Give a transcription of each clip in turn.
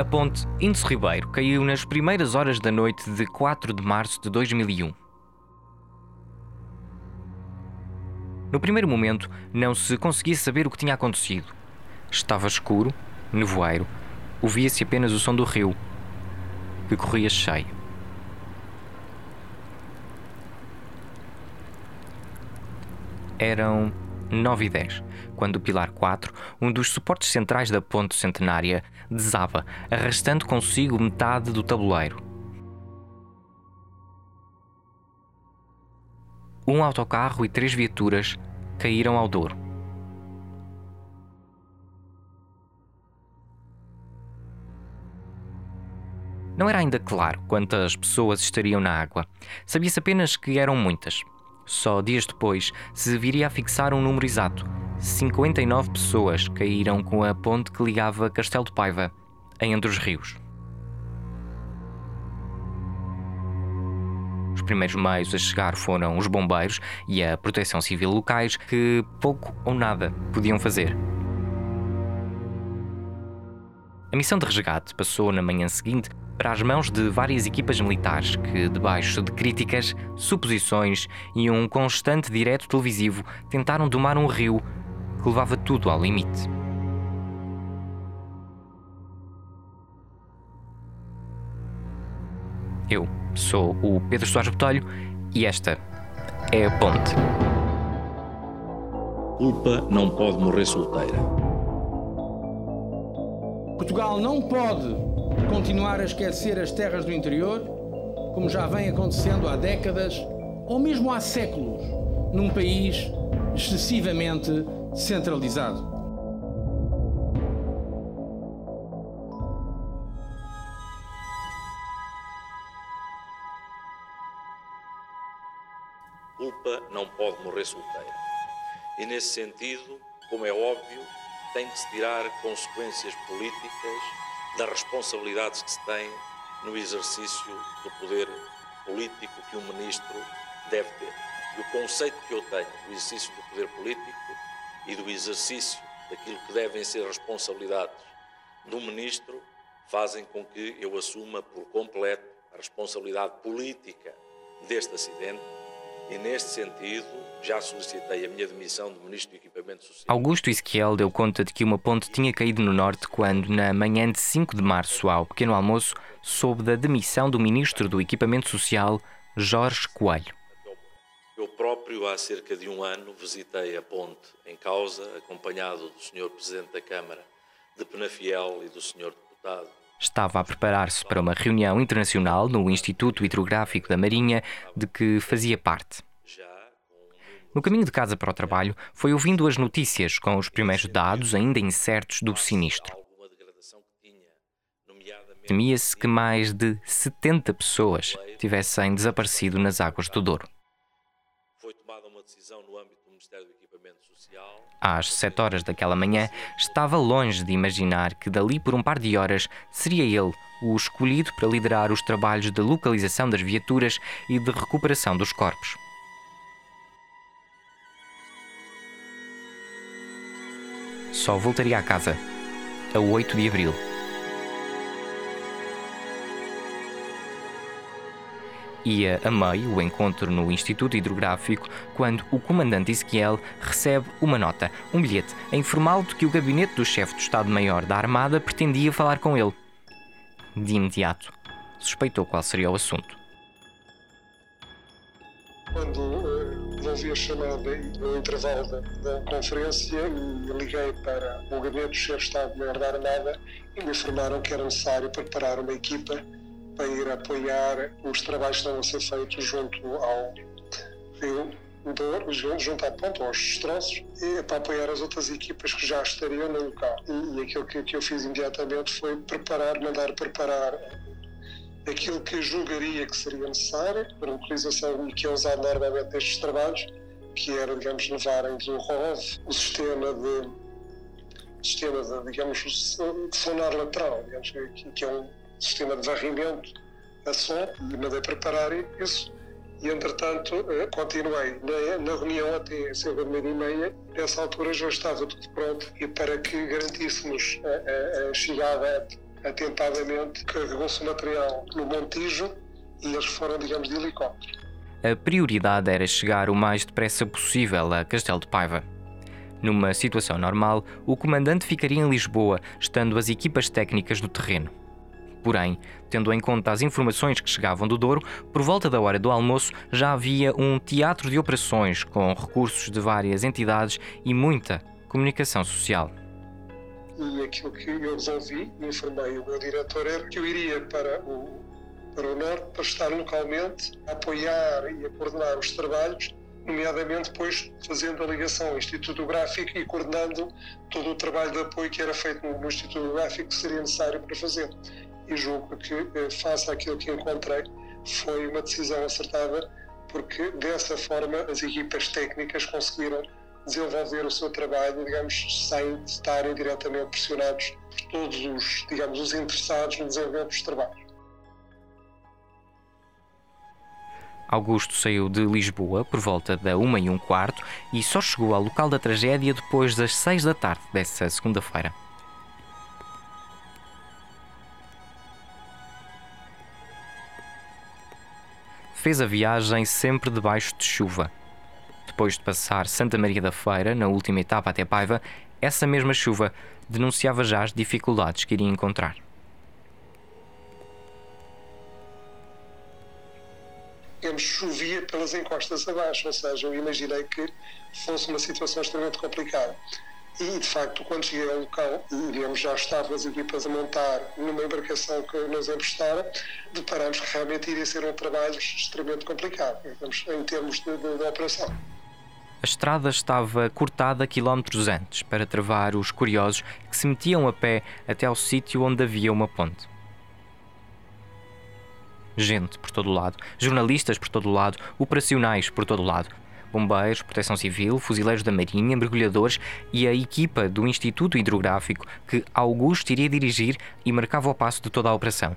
A ponte Índice Ribeiro caiu nas primeiras horas da noite de 4 de março de 2001. No primeiro momento, não se conseguia saber o que tinha acontecido. Estava escuro, nevoeiro, ouvia-se apenas o som do rio, que corria cheio. Eram 9 e 10, quando o pilar 4, um dos suportes centrais da ponte centenária, desaba, arrastando consigo metade do tabuleiro. Um autocarro e três viaturas caíram ao Douro. Não era ainda claro quantas pessoas estariam na água. Sabia-se apenas que eram muitas. Só dias depois se viria a fixar um número exato. 59 pessoas caíram com a ponte que ligava Castelo de Paiva a Entre os Rios. Os primeiros meios a chegar foram os bombeiros e a proteção civil locais, que pouco ou nada podiam fazer. A missão de resgate passou na manhã seguinte para as mãos de várias equipas militares que, debaixo de críticas, suposições e um constante direto televisivo, tentaram domar um rio que levava tudo ao limite. Eu sou o Pedro Soares Botelho e esta é a Ponte. Culpa não pode morrer solteira. Portugal não pode continuar a esquecer as terras do interior, como já vem acontecendo há décadas ou mesmo há séculos, num país excessivamente centralizado. Culpa não pode morrer solteira. E nesse sentido, como é óbvio, tem que se tirar consequências políticas das responsabilidades que se tem no exercício do poder político que um ministro deve ter. E o conceito que eu tenho do exercício do poder político e do exercício daquilo que devem ser responsabilidades do ministro fazem com que eu assuma por completo a responsabilidade política deste acidente e, neste sentido, já solicitei a minha demissão de Ministro. Augusto Ezequiel deu conta de que uma ponte tinha caído no norte quando, na manhã de 5 de março, ao pequeno almoço, soube da demissão do Ministro do Equipamento Social, Jorge Coelho. Eu próprio, há cerca de um ano, visitei a ponte em causa, acompanhado do Sr. Presidente da Câmara de Penafiel e do Sr. Deputado estava a preparar-se para uma reunião internacional no Instituto Hidrográfico da Marinha, de que fazia parte. No caminho de casa para o trabalho, foi ouvindo as notícias com os primeiros dados ainda incertos do sinistro. Temia-se que mais de 70 pessoas tivessem desaparecido nas águas do Douro. Às sete horas daquela manhã, estava longe de imaginar que dali por um par de horas seria ele o escolhido para liderar os trabalhos de localização das viaturas e de recuperação dos corpos. Só voltaria a casa a 8 de abril. Ia a meio o encontro no Instituto Hidrográfico quando o comandante Ezequiel recebe uma nota, um bilhete, a informá-lo de que o gabinete do chefe do Estado-Maior da Armada pretendia falar com ele. De imediato, suspeitou qual seria o assunto. Quando ouvi a chamada no intervalo da, da, conferência e liguei para o gabinete do chefe de Estado-Maior da Armada e me informaram que era necessário preparar uma equipa para ir apoiar os trabalhos que estão a ser feitos junto ao Rio junto ao ponto, aos destroços, e para apoiar as outras equipas que já estariam no local. E, e aquilo que, que eu fiz imediatamente foi preparar, mandar preparar aquilo que julgaria que seria necessário para a utilização e que é usado normalmente nestes trabalhos, que era, digamos, levarem do ROV o sistema de sistema de, digamos, de sonar lateral, digamos, que, é um sistema de varrimento a som e mandei preparar isso. E, entretanto, eh, continuei na, na reunião até cerca de meia e meia. Nessa altura já estava tudo pronto e para que garantíssemos a, a, a chegada atentadamente, carregou-se o material no Montijo e eles foram, digamos, de helicóptero. A prioridade era chegar o mais depressa possível a Castelo de Paiva. Numa situação normal, o comandante ficaria em Lisboa, estando as equipas técnicas no terreno. Porém, tendo em conta as informações que chegavam do Douro, por volta da hora do almoço já havia um teatro de operações com recursos de várias entidades e muita comunicação social. E aquilo que eu resolvi, me informei o meu diretor, era que eu iria para o, para o Norte para estar localmente a apoiar e a coordenar os trabalhos nomeadamente depois fazendo a ligação ao Instituto Gráfico e coordenando todo o trabalho de apoio que era feito no, Instituto Gráfico que seria necessário para fazer. E julgo que, eh, face àquilo que encontrei, foi uma decisão acertada, porque dessa forma as equipas técnicas conseguiram desenvolver o seu trabalho, digamos, sem estarem diretamente pressionados por todos os, digamos, os interessados no desenvolvimento dos trabalhos. Augusto saiu de Lisboa por volta da uma e um quarto e só chegou ao local da tragédia depois das seis da tarde dessa segunda-feira. Fez a viagem sempre debaixo de chuva. Depois de passar Santa Maria da Feira, na última etapa até Paiva, essa mesma chuva denunciava já as dificuldades que iria encontrar. digamos, chovia pelas encostas abaixo, ou seja, eu imaginei que fosse uma situação extremamente complicada. E, de facto, quando cheguei ao local, digamos, já estavam as equipas a montar numa embarcação que nos emprestaram, deparamos que realmente iria ser um trabalho extremamente complicado, digamos, em termos de, de, de operação. A estrada estava cortada quilómetros antes para travar os curiosos que se metiam a pé até ao sítio onde havia uma ponte gente por todo lado, jornalistas por todo o lado, operacionais por todo o lado, bombeiros, proteção civil, fuzileiros da Marinha, mergulhadores e a equipa do Instituto Hidrográfico que Augusto iria dirigir e marcava o passo de toda a operação.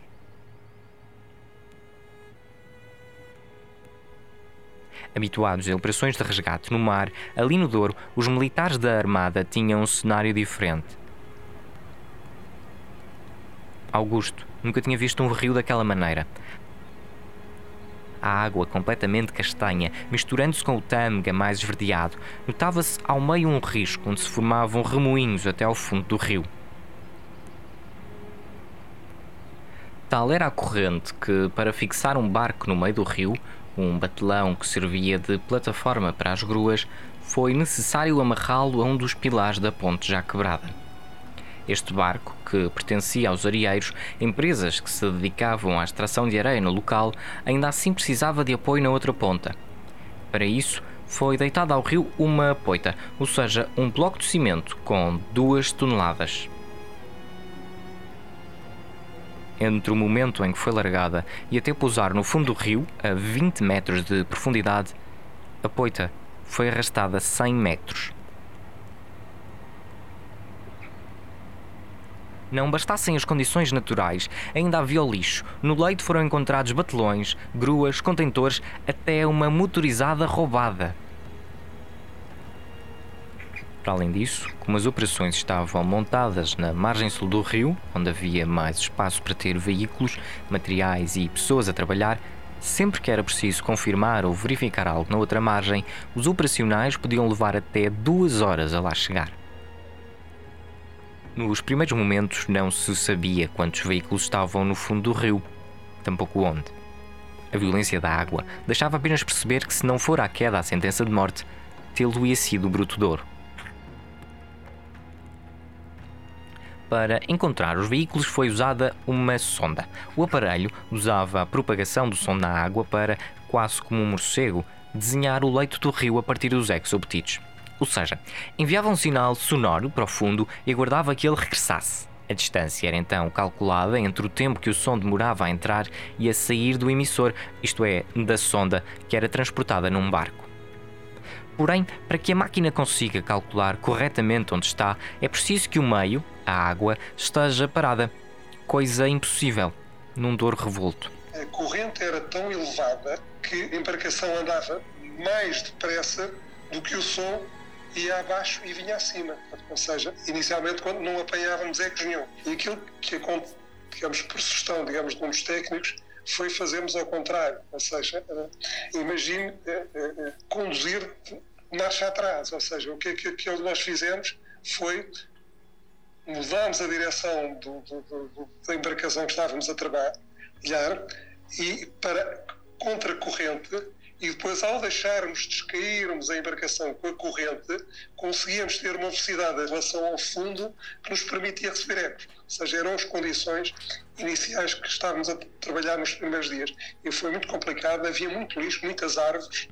Habituados a operações de resgate no mar, ali no Douro, os militares da Armada tinham um cenário diferente. Augusto nunca tinha visto um rio daquela maneira a água completamente castanha, misturando-se com o tâmega mais esverdeado, notava-se ao meio um risco onde se formavam remoinhos até ao fundo do rio. Tal era a corrente que, para fixar um barco no meio do rio, um batelão que servia de plataforma para as gruas, foi necessário amarrá-lo a um dos pilares da ponte já quebrada. Este barco, que pertencia aos areieiros, empresas que se dedicavam à extração de areia no local, ainda assim precisava de apoio na outra ponta. Para isso, foi deitada ao rio uma poita, ou seja, um bloco de cimento com duas toneladas. Entre o momento em que foi largada e até pousar no fundo do rio, a 20 metros de profundidade, a poita foi arrastada 100 metros. Não bastassem as condições naturais, ainda havia o lixo. No leito foram encontrados batelões, gruas, contentores, até uma motorizada roubada. Para além disso, como as operações estavam montadas na margem sul do rio, onde havia mais espaço para ter veículos, materiais e pessoas a trabalhar, sempre que era preciso confirmar ou verificar algo na outra margem, os operacionais podiam levar até duas horas a lá chegar. Nos primeiros momentos não se sabia quantos veículos estavam no fundo do rio, tampouco onde. A violência da água deixava apenas perceber que se não fora a queda a sentença de morte, tê-lo-ia sido o bruto de Para encontrar os veículos foi usada uma sonda. O aparelho usava a propagação do som na água para, quase como um morcego, desenhar o leito do rio a partir dos exopetites. Ou seja, enviava um sinal sonoro para o fundo e aguardava que ele regressasse. A distância era então calculada entre o tempo que o som demorava a entrar e a sair do emissor, isto é, da sonda que era transportada num barco. Porém, para que a máquina consiga calcular corretamente onde está, é preciso que o meio, a água, esteja parada. Coisa impossível num Douro revolto. A corrente era tão elevada que a embarcação andava mais depressa do que o som ia abaixo e vinha acima. Ou seja, inicialmente quando não apanhávamos ecos nenhum. E aquilo que digamos, por sugestão, digamos, de uns técnicos, foi fazermos ao contrário, ou seja, imagine conduzir marcha atrás, ou seja, o que é que nós fizemos foi mudámos a direção do, do, do, da embarcação que estávamos a trabalhar e para contracorrente e depois ao deixarmos descairmos a embarcação com a corrente conseguíamos ter uma velocidade em relação ao fundo que nos permitia receber ecos, ou seja, eram as condições iniciais que estávamos a trabalhar nos primeiros dias. E foi muito complicado, havia muito lixo, muitas árvores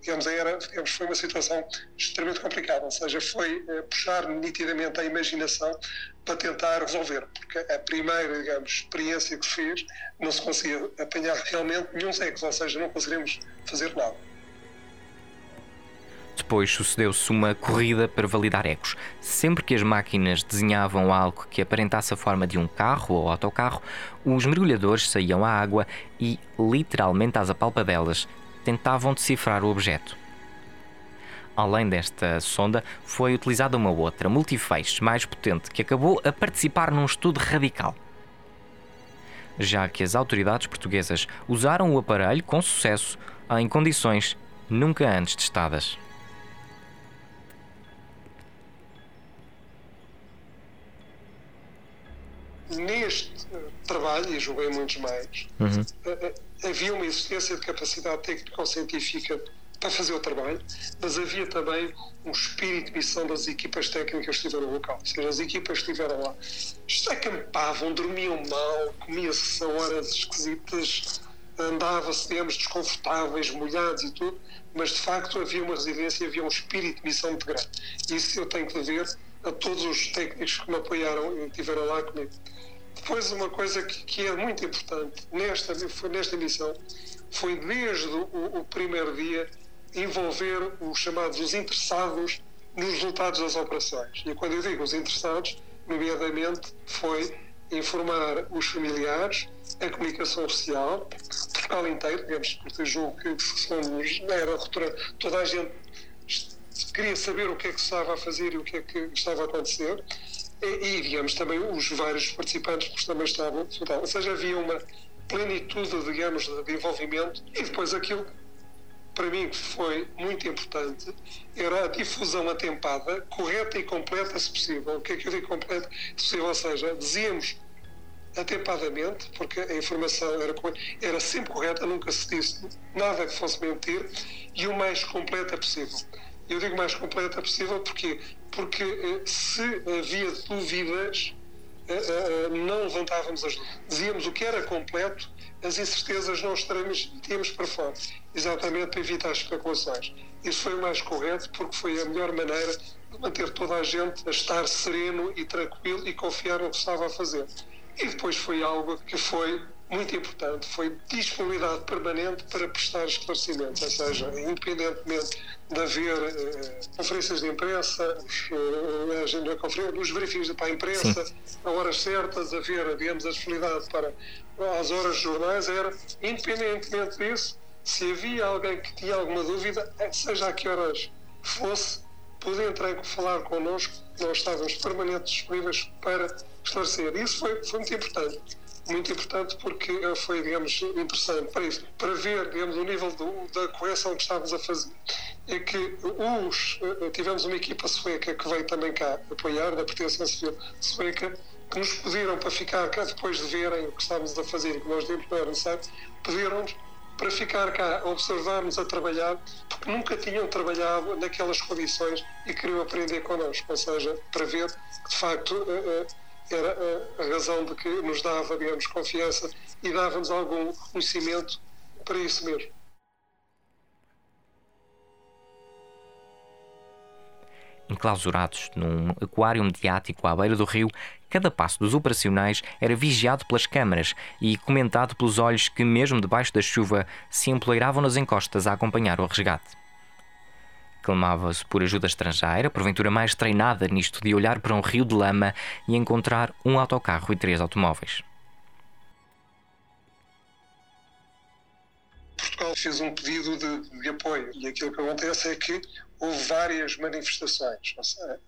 digamos, era, digamos, foi uma situação extremamente complicada, ou seja, foi eh, puxar nitidamente a imaginação para tentar resolver, porque a primeira, digamos, experiência que fiz não se conseguia apanhar realmente nenhum ecos, ou seja, não conseguimos fazer nada. Depois sucedeu-se uma corrida para validar ecos. Sempre que as máquinas desenhavam algo que aparentasse a forma de um carro ou autocarro, os mergulhadores saíam à água e, literalmente às apalpadelas, tentavam decifrar o objeto. Além desta sonda, foi utilizada uma outra, multifeixes, mais potente, que acabou a participar num estudo radical. Já que as autoridades portuguesas usaram o aparelho com sucesso em condições nunca antes testadas. Neste trabalho, e julguei muitos mais, uhum. havia uma existência de capacidade técnico-científica para fazer o trabalho, mas havia também um espírito de missão das equipas técnicas que estiveram no local. Ou seja, as equipas que estiveram lá acampavam, dormiam mal, comiam-se a horas esquisitas, andava-se, digamos, desconfortáveis, molhados e tudo, mas de facto havia uma resiliência, havia um espírito de missão muito grande. Isso eu tenho que dever a todos os técnicos que me apoiaram e estiveram lá comigo. Depois, uma coisa que, que é muito importante nesta, nesta missão foi desde o, o primeiro dia envolver os chamados os interessados nos resultados das operações. E quando eu digo os interessados, nomeadamente foi informar os familiares, a comunicação social, Portugal inteiro, digamos, porque julgo que somos, era toda a gente queria saber o que é que estava a fazer e o que é que estava a acontecer, e, digamos, também os vários participantes, porque também estavam, ou seja, havia uma plenitude, digamos, de envolvimento e depois aquilo para mim que foi muito importante era a difusão atempada, correta e completa, se possível. O que é que eu digo completa? Se possível, ou seja, dizíamos atempadamente, porque a informação era, era sempre correta, nunca se disse nada que fosse mentir, e o mais completa possível. Eu digo mais completa possível porque porque eh, se havia dúvidas, eh, eh, não levantávamos as dúvidas. Dizíamos o que era completo, as incertezas não tínhamos para fora, exatamente para evitar as especulações. Isso foi o mais correto porque foi a melhor maneira de manter toda a gente a estar sereno e tranquilo e confiar no que estava a fazer. E depois foi algo que foi muito importante, foi disponibilidade permanente para prestar esclarecimentos, ou seja, independentemente de haver uh, conferências de imprensa, os, uh, os para a imprensa, Sim. a horas certas, haver, digamos, a disponibilidade para as horas de jornais, era, independentemente disso, se havia alguém que tinha alguma dúvida, eh, seja a que horas fosse, podia entrar e falar connosco, nós estávamos permanentes disponíveis para esclarecer. Isso foi, foi muito importante muito importante porque foi, digamos, interessante para isso, para ver, digamos, o nível do, da correção que estávamos a fazer. É que os, eh, tivemos uma equipa sueca que veio também cá apoiar, da Proteção Civil sueca, que nos pediram para ficar cá depois de verem o que estávamos a fazer e que nós demos para necessário, pediram-nos para ficar cá, observar-nos a trabalhar, porque nunca tinham trabalhado naquelas condições e queriam aprender connosco, ou seja, para ver que de facto eh, eh, era a, razão de que nos dava, digamos, confiança e dava-nos algum conhecimento para isso mesmo. Enclausurados num aquário mediático à beira do rio, cada passo dos operacionais era vigiado pelas câmaras e comentado pelos olhos que, mesmo debaixo da chuva, se empoleiravam nas encostas a acompanhar o resgate. Clamava-se por ajuda estrangeira, porventura mais treinada nisto de olhar para um rio de lama e encontrar um autocarro e três automóveis. Portugal fez um pedido de, de, apoio e aquilo que acontece é que houve várias manifestações. Seja,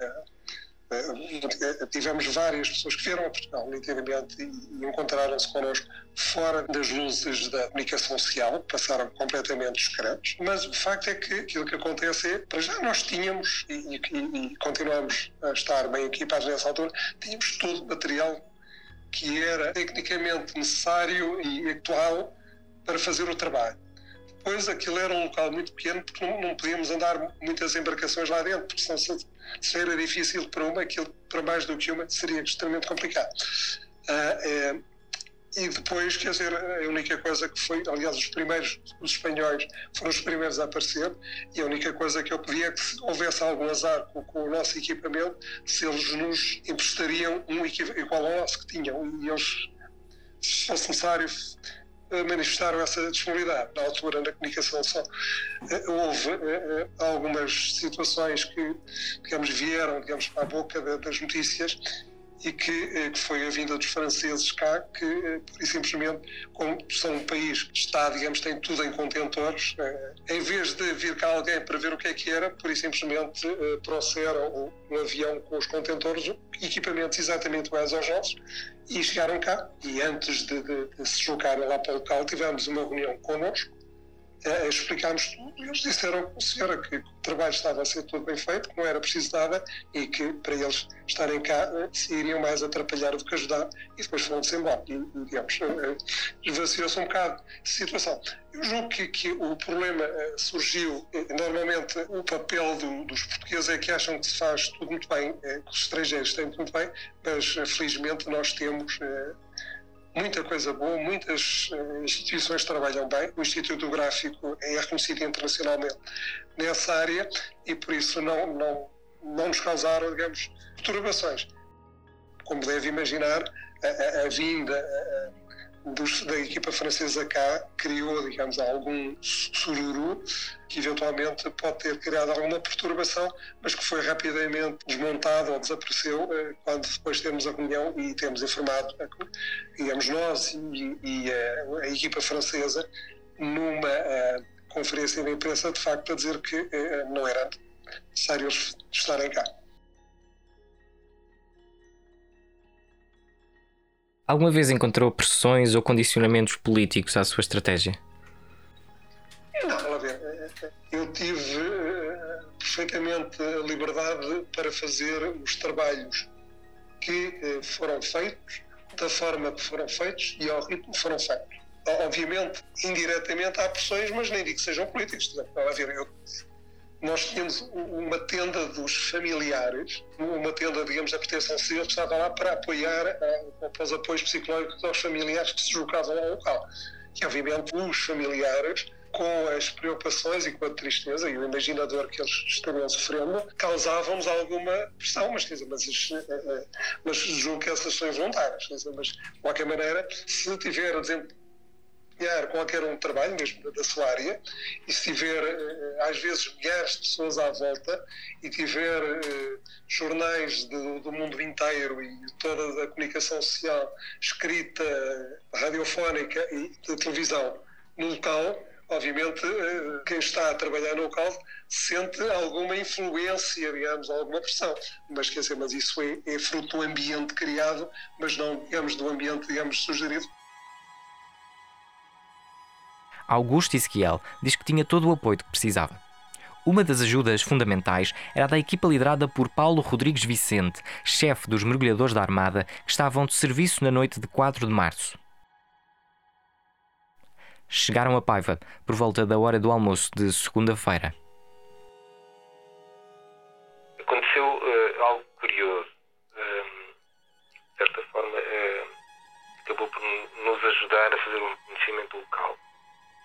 tivemos várias pessoas que vieram a Portugal, nitidamente, e encontraram-se connosco fora das luzes da comunicação social, passaram completamente discretos, mas o facto é que aquilo que acontece é, para já nós tínhamos, e, e, e continuamos a estar bem equipados nessa altura, tínhamos todo o material que era tecnicamente necessário e atual para fazer o trabalho. Depois aquilo era um local muito pequeno porque não, não podíamos andar muitas embarcações lá dentro, porque senão se, se era difícil para uma, aquilo para mais do que uma seria extremamente complicado. Uh, uh, e depois, quer dizer, a única coisa que foi, aliás, os primeiros, os espanhóis foram os primeiros a aparecer, e a única coisa que eu pedia é que se houvesse algum azar com, com o nosso equipamento, se eles nos emprestariam um igual ao nosso que tinham, e eles, se fosse necessário, manifestaram essa disponibilidade. Na altura, na comunicação só eh, houve eh, eh, algumas situações que, digamos, vieram, digamos, à boca das notícias e que, que, foi a vinda dos franceses cá, que por simplesmente, como são um país que está, digamos, tem tudo em contentores, em vez de vir cá alguém para ver o que é que era, por e simplesmente trouxeram um avião com os contentores, equipamentos exatamente iguais aos nossos, e chegaram cá. E antes de, de, de se deslocarem lá para o local, tivemos uma reunião connosco, explicámos tudo e eles disseram com a senhora que o trabalho estava a ser tudo bem feito, que não era preciso nada e que para eles estarem cá uh, se iriam mais atrapalhar do que ajudar e depois foram-se embora. E, digamos, esvaziou-se um bocado de situação. Eu julgo que, que o problema surgiu, normalmente o papel do, dos portugueses é que acham que se faz tudo muito bem, que os estrangeiros têm tudo muito bem, mas felizmente nós temos muita coisa boa, muitas uh, instituições trabalham bem. O Instituto Gráfico é reconhecido internacionalmente nessa área e por isso não, não, não nos causaram, digamos, perturbações. Como deve imaginar, a, a, a vinda, dos, da equipa francesa cá criou, digamos, algum sururu que eventualmente pode ter criado alguma perturbação, mas que foi rapidamente desmontado ou desapareceu eh, quando depois temos a reunião e temos informado, eh, digamos, nós e, e a, eh, a, equipa francesa numa a, conferência de imprensa, de facto, a dizer que a, não era necessário estarem cá. Alguma vez encontrou pressões ou condicionamentos políticos à sua estratégia? Não, ver, eu tive uh, perfeitamente a liberdade para fazer os trabalhos que uh, foram feitos, da forma que foram feitos e ao ritmo que foram feitos. Obviamente, indiretamente há pressões, mas nem digo que sejam ver, eu nós tínhamos uma tenda dos familiares, uma tenda, digamos, da proteção civil, que estava lá para apoiar, eh, para os apoios psicológicos aos familiares que se deslocavam ao local. E, obviamente, os familiares, com as preocupações e com a tristeza e o imaginador que eles estariam sofrendo, causavam-nos alguma pressão, mas, dizer, mas, eh, eh, mas julgo que essas são voluntárias. Dizer, mas, de qualquer maneira, se tiver, exemplo, desempenhar qualquer um trabalho, mesmo da sua área, e se tiver, eh, às vezes, milhares de pessoas à volta e tiver eh, jornais de, do mundo inteiro e toda a comunicação social escrita, radiofónica e de televisão no local, obviamente, eh, quem está a trabalhar no local sente alguma influência, digamos, alguma pressão. Mas, quer dizer, mas isso é, é fruto do ambiente criado, mas não, digamos, do ambiente, digamos, sugerido Augusto Ezequiel diz que tinha todo o apoio que precisava. Uma das ajudas fundamentais era da equipa liderada por Paulo Rodrigues Vicente, chefe dos mergulhadores da Armada, que estavam de serviço na noite de 4 de março. Chegaram a Paiva por volta da hora do almoço de segunda-feira. Aconteceu uh, algo curioso. Um, de certa forma, uh, acabou por nos ajudar a fazer um conhecimento local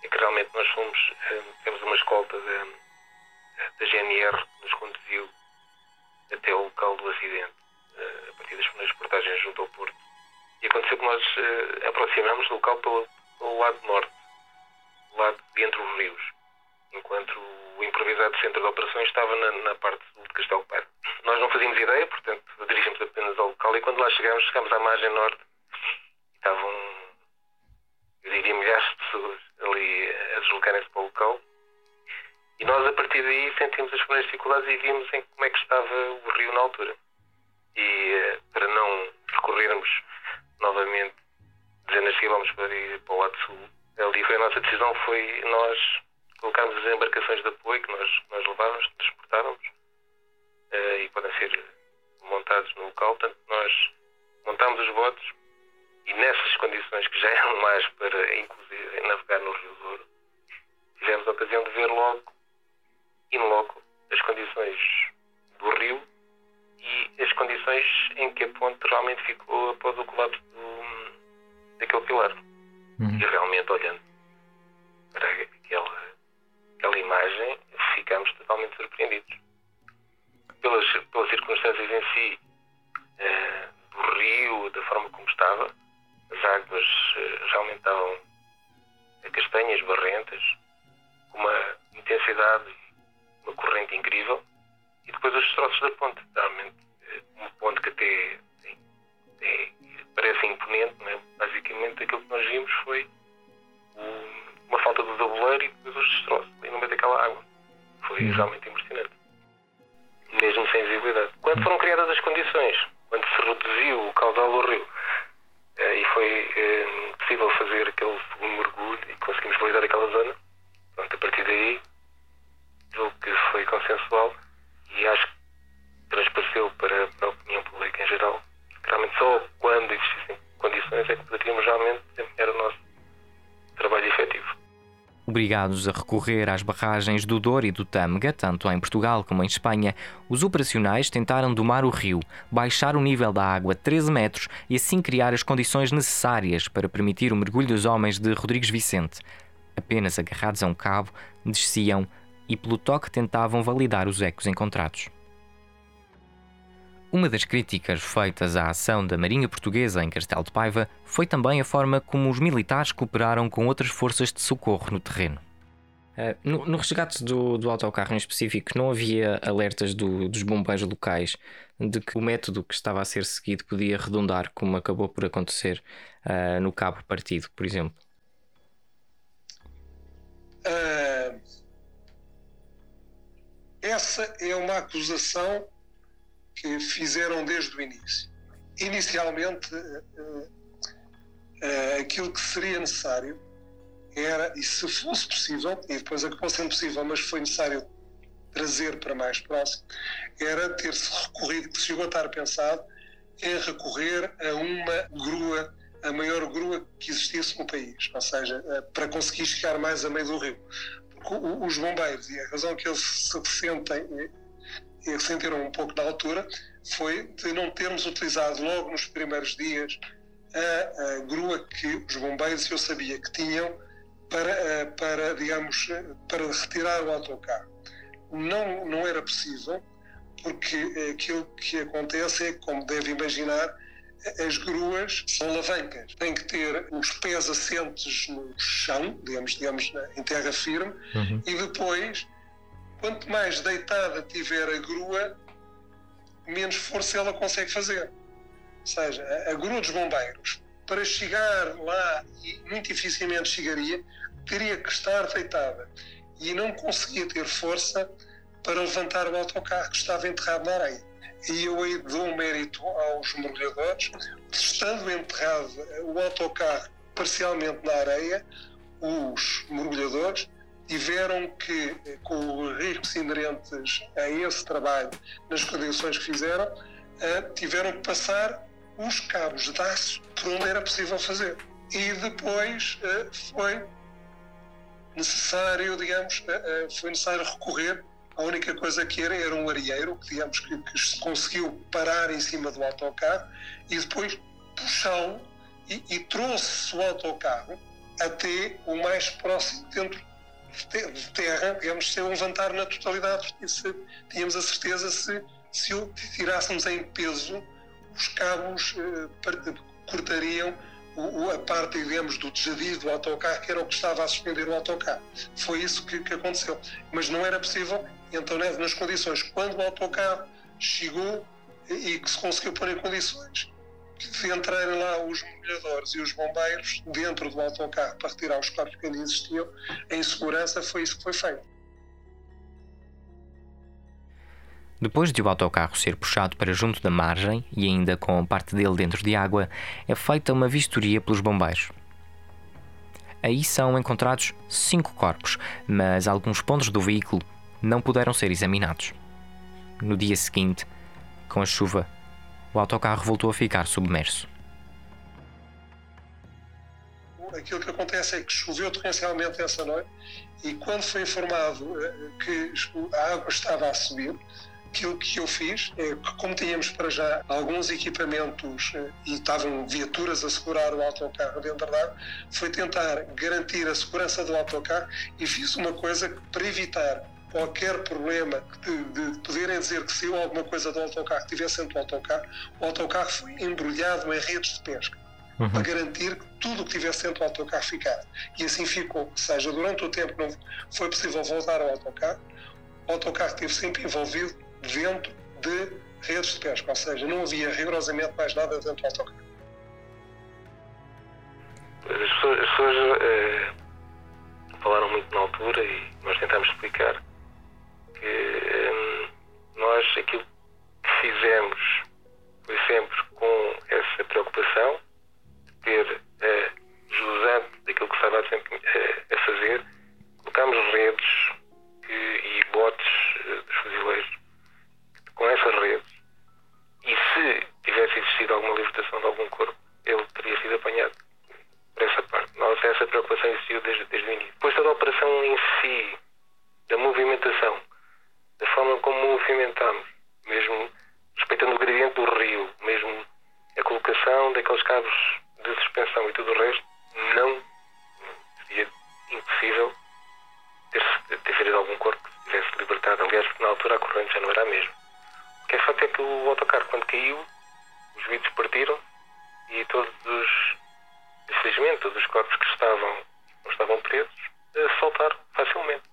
é que realmente nós fomos, eh, temos uma escolta da, da GNR que nos conduziu até o local do acidente, eh, a partir das primeiras portagens junto ao Porto. E aconteceu que nós eh, aproximamos do local pelo, pelo lado norte, do lado de entre os rios, enquanto o improvisado centro de operações estava na, na parte sul de Castelo Paiva. Nós não fazíamos ideia, portanto, dirigimos apenas ao local e quando lá chegámos, chegámos à margem norte e estavam, eu diria, milhares de pessoas ali a deslocarem-se para o local. E nós, a partir daí, sentimos as primeiras dificuldades e vimos em como é que estava o rio na altura. e para não percorrermos novamente dezenas de quilómetros para ir para o lado sul, ali foi a nossa decisão, foi nós colocarmos as embarcações de apoio que nós, nós levávamos, transportávamos, uh, e podem ser montados no local. Portanto, nós montámos os botes e nessas condições que já eram mais para, inclusive, navegar no Rio Douro, tivemos a ocasião de ver logo, in loco, as condições do rio e as condições em que a ponte realmente ficou após o colapso do, daquele pilar. Uhum. E realmente, olhando para aquela, aquela imagem, ficamos totalmente surpreendidos. Pelas, pelas circunstâncias em si uh, do rio, da forma como estava, as águas uh, realmente estavam castanhas, barrentas, com uma intensidade, uma corrente incrível e depois os destroços da ponte, realmente eh, uma ponte que até tem, parece imponente, né? basicamente aquilo que nós vimos foi um, uma falta de tabuleiro e depois os destroços ali no meio daquela água. Foi uhum. realmente impressionante. Mesmo sem visibilidade. Quando foram criadas as condições, quando se reduziu o caudal do rio eh, e foi eh, possível fazer aquele segundo mergulho e conseguimos validar aquela zona, pronto, a partir daí, julgo que foi consensual e acho que transpareceu para, para a opinião pública em geral. Realmente só quando existissem condições é que poderíamos realmente desempenhar o nosso trabalho efetivo. Obrigados a recorrer às barragens do Douro e do Tâmega, tanto em Portugal como em Espanha, os operacionais tentaram domar o rio, baixar o nível da água 13 metros e assim criar as condições necessárias para permitir o mergulho dos homens de Rodrigues Vicente. Apenas agarrados a um cabo, desciam e pelo toque tentavam validar os ecos encontrados. Uma das críticas feitas à ação da Marinha Portuguesa em Castelo de Paiva foi também a forma como os militares cooperaram com outras forças de socorro no terreno. Uh, no, no, resgate do, do autocarro em específico, não havia alertas do, dos bombeiros locais de que o método que estava a ser seguido podia redundar, como acabou por acontecer uh, no cabo partido, por exemplo? Uh, essa é uma acusação que fizeram desde o início. Inicialmente, uh, uh, aquilo que seria necessário era, e se fosse possível, e depois acabou sendo possível, mas foi necessário trazer para mais próximo, era ter-se recorrido, que se chegou a estar pensado, em recorrer a uma grua, a maior grua que existisse no país, ou seja, para conseguir chegar mais a meio do rio os bombeiros, e a razão que eles se sentem ressentiram um pouco da altura foi de não termos utilizado logo nos primeiros dias a, a grua que os bombeiros eu sabia que tinham para, para digamos, para retirar o autocarro. Não, não era possível, porque aquilo que acontece é, como deve imaginar, as gruas são alavancas. Tem que ter os pés assentes no chão, digamos, digamos em terra firme, uhum. e depois, quanto mais deitada tiver a grua, menos força ela consegue fazer. Ou seja, a, grua dos bombeiros, para chegar lá, e muito dificilmente chegaria, teria que estar deitada. E não conseguia ter força para levantar o autocarro que estava enterrado na areia e eu aí dou mérito aos mergulhadores, estando enterrado o autocarro parcialmente na areia, os mergulhadores tiveram que, com os riscos inerentes a esse trabalho, nas condições que fizeram, eh, tiveram que passar os cabos de aço por onde era possível fazer. E depois eh, foi necessário, digamos, eh, foi necessário recorrer a única coisa que era era um areeiro, que digamos que, que conseguiu parar em cima do autocarro e depois puxá-lo e, e trouxe o autocarro até o mais próximo dentro de terra, digamos, sem levantar na totalidade, porque se, tínhamos a certeza se, se o tirássemos em peso, os cabos eh, cortariam o, a parte, digamos, do desvio do autocarro, que era o que estava a suspender o autocarro. Foi isso que, que aconteceu. Mas não era possível então, né, nas condições, quando o autocarro chegou e que se conseguiu pôr em condições de entrarem lá os mergulhadores e os bombeiros dentro do autocarro para retirar os corpos que ainda existiam em segurança, foi isso que foi feito. Depois de o autocarro ser puxado para junto da margem e ainda com parte dele dentro de água, é feita uma vistoria pelos bombeiros. Aí são encontrados cinco corpos, mas alguns pontos do veículo não puderam ser examinados. No dia seguinte, com a chuva, o autocarro voltou a ficar submerso. Aquilo que acontece é que choveu torrencialmente essa noite e quando foi informado eh, que a água estava a subir, aquilo que eu fiz é que, como tínhamos para já alguns equipamentos eh, e estavam viaturas a segurar o autocarro dentro da água, foi tentar garantir a segurança do autocarro e fiz uma coisa para evitar qualquer problema de, de poderem dizer que se alguma coisa do autocarro tivesse dentro do autocarro, o autocarro foi embrulhado em redes de pesca. Uhum. Para garantir que tudo o que tivesse dentro do autocarro ficasse. E assim ficou. Ou seja, durante o tempo que não foi possível voltar ao autocarro, o autocarro esteve sempre envolvido dentro de redes de pesca. Ou seja, não havia rigorosamente mais nada dentro do autocarro. As pessoas, as pessoas eh, falaram muito na altura e nós tentámos explicar que hum, nós aquilo que fizemos foi sempre com essa preocupação de ter eh, jusante daquilo que estava sempre eh, a fazer, colocámos redes que, e botes eh, dos fuzileiros com essas redes e se tivesse existido alguma libertação de algum corpo, ele teria sido apanhado por essa parte. Nós, essa preocupação existiu desde, desde o início. Depois toda a operação em si, da movimentação, da forma como movimentamos, mesmo respeitando o gradiente do rio, mesmo a colocação daqueles cabos de suspensão e tudo o resto, não seria impossível ter, ter ferido algum corpo que se tivesse libertado. Aliás, na altura a corrente já não era a mesma. O que é fato é que o autocarro, quando caiu, os vidros partiram e todos os, infelizmente, todos os corpos que estavam, não estavam presos, eh, soltaram facilmente.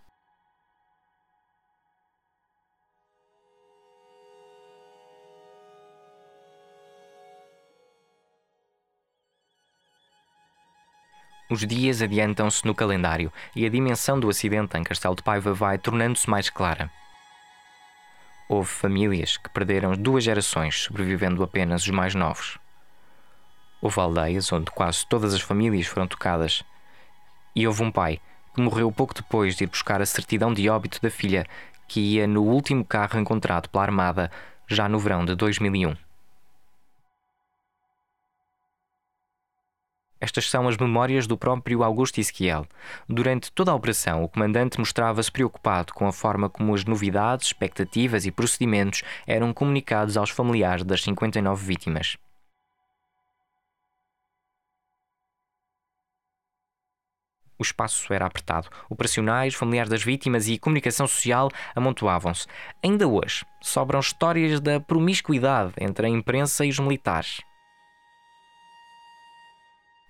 Os dias adiantam-se no calendário e a dimensão do acidente em Castelo de Paiva vai tornando-se mais clara. Houve famílias que perderam duas gerações, sobrevivendo apenas os mais novos. Houve aldeias onde quase todas as famílias foram tocadas. E houve um pai que morreu pouco depois de ir buscar a certidão de óbito da filha, que ia no último carro encontrado pela Armada, já no verão de 2001. Estas são as memórias do próprio Augusto Isquiel. Durante toda a operação, o comandante mostrava-se preocupado com a forma como as novidades, expectativas e procedimentos eram comunicados aos familiares das 59 vítimas. O espaço era apertado. Operacionais, familiares das vítimas e comunicação social amontoavam-se. Ainda hoje, sobram histórias da promiscuidade entre a imprensa e os militares.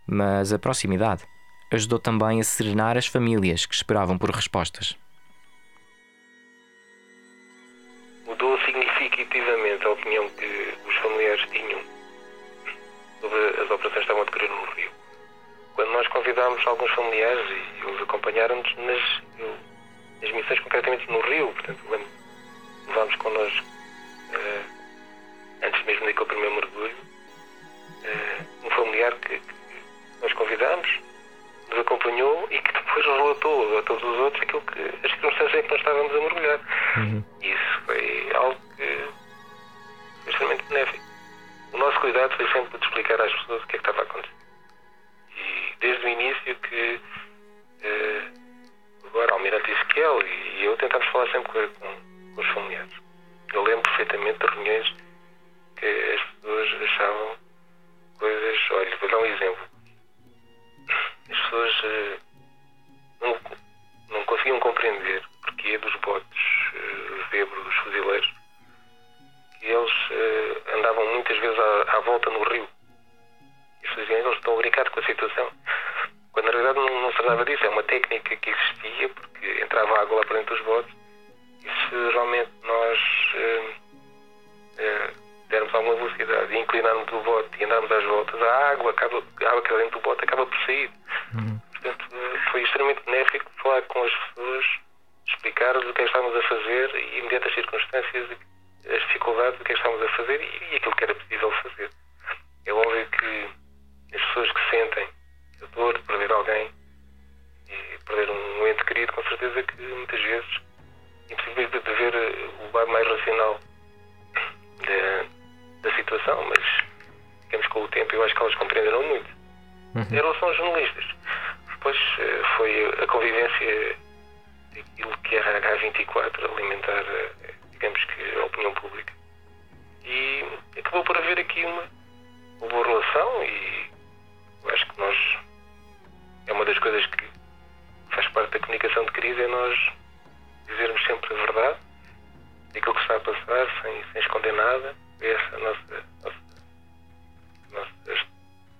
Mas a proximidade ajudou também a serenar as famílias que esperavam por respostas. Mudou significativamente a opinião que os familiares tinham sobre as operações que estavam a decorrer no Rio. Quando nós convidámos alguns familiares e eles acompanharam-nos nas, nas missões concretamente no Rio, portanto, levámos connosco, uh, antes mesmo daquele primeiro mergulho, uh, um familiar que, que nós convidamos, nos acompanhou e que depois relatou a todos os outros aquilo que, as circunstâncias em que nós estávamos a mergulhar. Uhum. Isso foi algo que foi extremamente benéfico. O nosso cuidado foi sempre de explicar às pessoas o que é que estava a acontecer. E desde o início que uh, agora Almirante Ezequiel e eu tentámos falar sempre com, com os familiares. Daquilo que era a H24 alimentar, eh, digamos que, a opinião pública. E acabou por haver aqui uma, uma boa relação e eu acho que nós é uma das coisas que faz parte da comunicação de crise é nós dizermos sempre a verdade daquilo que está a passar sem, sem esconder nada. Essa é a nossa,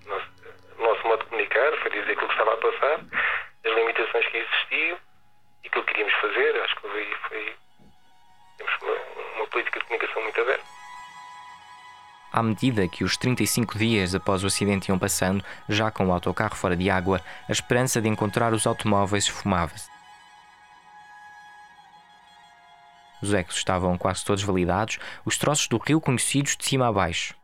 nossa, nosso modo de comunicar foi dizer aquilo que estava a passar, as limitações que existiam aquilo que queríamos fazer. Acho que foi, foi uma, uma política de comunicação muito aberta. À medida que os 35 dias após o acidente iam passando, já com o autocarro fora de água, a esperança de encontrar os automóveis esfumava-se. Os ecos estavam quase todos validados, os troços do rio conhecidos de cima a baixo.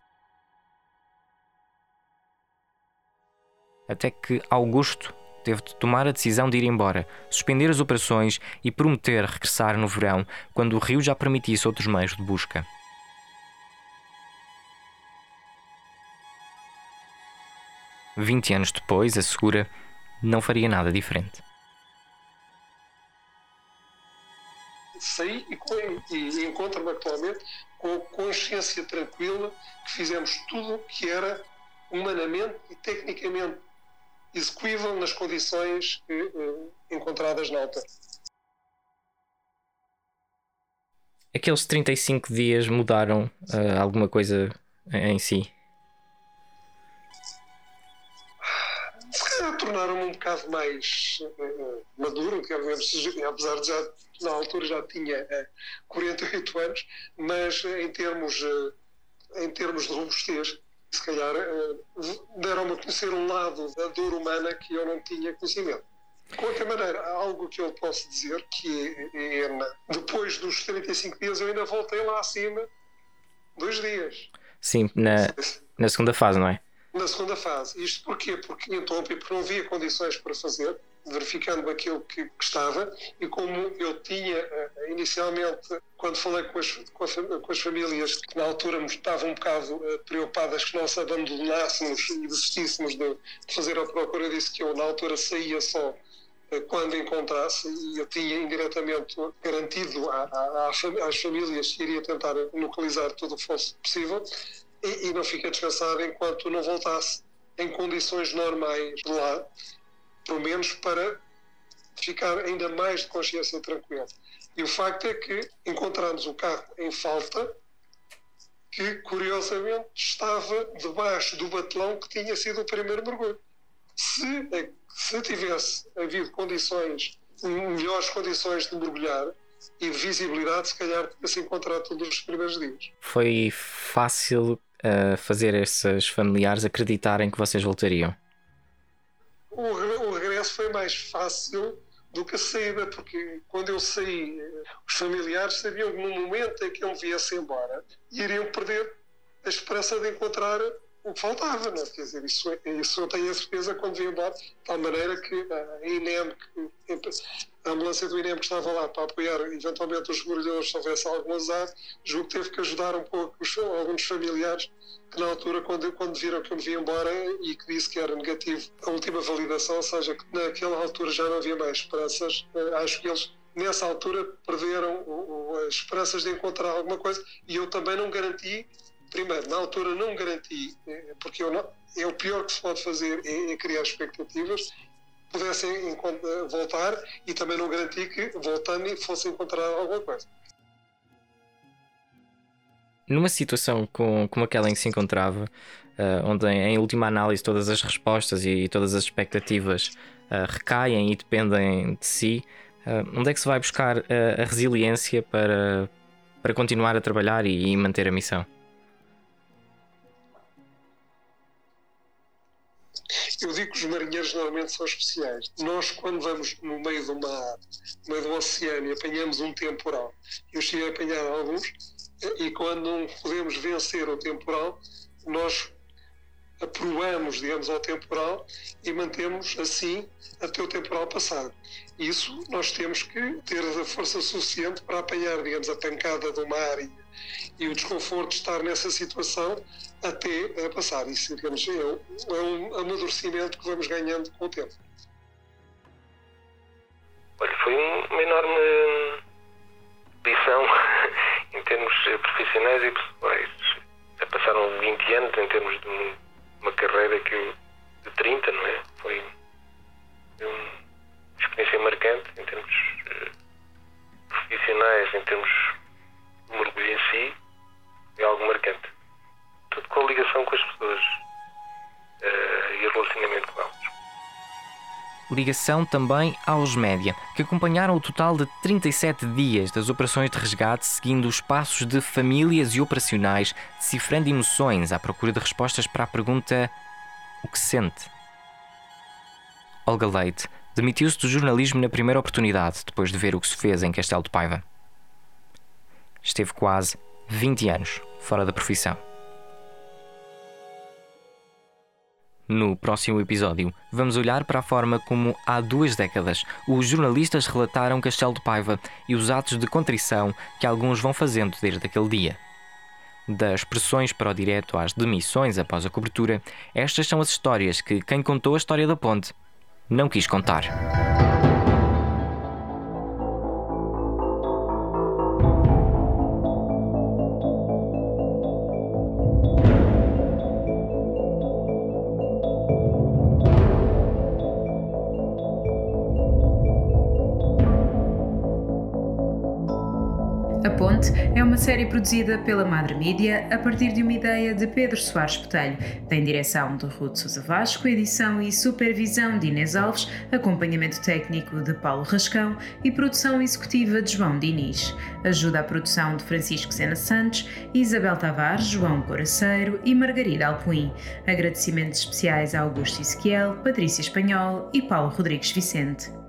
Até que Augusto teve de tomar a decisão de ir embora, suspender as operações e prometer regressar no verão, quando o rio já permitisse outros meios de busca. 20 anos depois, assegura, não faria nada diferente. Saí e, e encontro-me atualmente com a consciência tranquila que fizemos tudo o que era humanamente e tecnicamente execuível nas condições que, uh, encontradas na altura. Aqueles 35 dias mudaram uh, alguma coisa em si? tornaram-me um bocado mais uh, maduro, dizer, apesar de já, na altura já tinha uh, 48 anos, mas em termos, em termos de robustez, se calhar deram-me a conhecer um lado da dor humana que eu não tinha conhecimento. De qualquer maneira, há algo que eu posso dizer que é, é, depois dos 35 dias eu ainda voltei lá acima dois dias. Sim, na, na segunda fase, não é? na segunda fase. Isto porquê? Porque interrompi porque não havia condições para fazer, verificando aquilo que, estava, e como eu tinha uh, inicialmente, quando falei com as, com, as, famílias que na altura estavam um bocado uh, preocupadas que nós abandonássemos e desistíssemos de, de fazer a procura, eu disse que eu na altura saía só uh, quando encontrasse e eu tinha indiretamente garantido às famílias que iria tentar localizar tudo o que fosse possível e, e não fica descansado enquanto não voltasse em condições normais de lá, pelo menos para ficar ainda mais de consciência tranquila. E o facto é que encontramos o carro em falta, que curiosamente estava debaixo do batelão que tinha sido o primeiro mergulho. Se, se tivesse havido condições, melhores condições de mergulhar e de visibilidade, se calhar tinha-se encontrado todos os primeiros dias. Foi fácil a fazer esses familiares acreditarem que vocês voltariam? O, o regresso foi mais fácil do que a saída, porque quando eu saí, os familiares sabiam que no momento em que eu viesse embora, iriam perder a esperança de encontrar o que faltava, não é? Quer dizer, isso, isso eu tenho a certeza quando vim embora, de tal maneira que a INEM, que, a ambulância do INEM que estava lá para apoiar eventualmente os mergulhadores se houvesse algum azar, julgo que teve que ajudar um pouco os, alguns familiares que na altura, quando, quando viram que eu me vim embora e que disse que era negativo a última validação, ou seja, que naquela altura já não havia mais esperanças, eh, acho que eles nessa altura perderam o, o, as esperanças de encontrar alguma coisa e eu também não garanti primeiro, na altura não garanti, eh, porque não, é o pior que se pode fazer é, é criar expectativas, pudessem voltar e também não garanti que, voltando, fosse encontrar alguma coisa. Numa situação com, como aquela em que se encontrava, uh, onde em, em, última análise todas as respostas e, todas as expectativas uh, recaem e dependem de si, uh, onde é que se vai buscar a resiliência para, para continuar a trabalhar e, e manter a missão? Eu digo que os marinheiros normalmente são especiais. Nós, quando vamos no meio do mar, no meio do oceano e apanhamos um temporal, eu cheguei a apanhar alguns, e quando não podemos vencer o temporal, nós aprovamos, digamos, ao temporal e mantemos assim até o temporal passar. Isso nós temos que ter a força suficiente para apanhar, digamos, a pancada do mar e, e o desconforto de estar nessa situação até passar. Isso, digamos, é, é um amadurecimento que vamos ganhando com o tempo. Olha, foi uma enorme lição em termos profissionais e pessoais. Já passaram 20 anos em termos de uma carreira que eu, de 30, não é? Foi uma experiência marcante em termos uh, profissionais, em termos de mergulho em si, é algo marcante. Tudo com a ligação com as pessoas uh, e o relacionamento com elas ligação também aos média, que acompanharam o total de 37 dias das operações de resgate, seguindo os passos de famílias e operacionais, decifrando emoções à procura de respostas para a pergunta: O que sente? Olga Leite demitiu-se do jornalismo na primeira oportunidade, depois de ver o que se fez em Castelo de Paiva. Esteve quase 20 anos fora da profissão. No próximo episódio, vamos olhar para a forma como, há duas décadas, os jornalistas relataram Castelo de Paiva e os atos de contrição que alguns vão fazendo desde aquele dia. Das pressões para o direto às demissões após a cobertura, estas são as histórias que quem contou a história da ponte não quis contar. Produzida pela Madre Mídia a partir de uma ideia de Pedro Soares Botelho. Tem direção de Ruth Sousa Vasco, edição e supervisão de Inês Alves, acompanhamento técnico de Paulo Rascão e produção executiva de João Diniz. Ajuda à produção de Francisco Sena Santos, Isabel Tavares, João Coraceiro e Margarida Alpuim. Agradecimentos especiais a Augusto Ezequiel, Patrícia Espanhol e Paulo Rodrigues Vicente.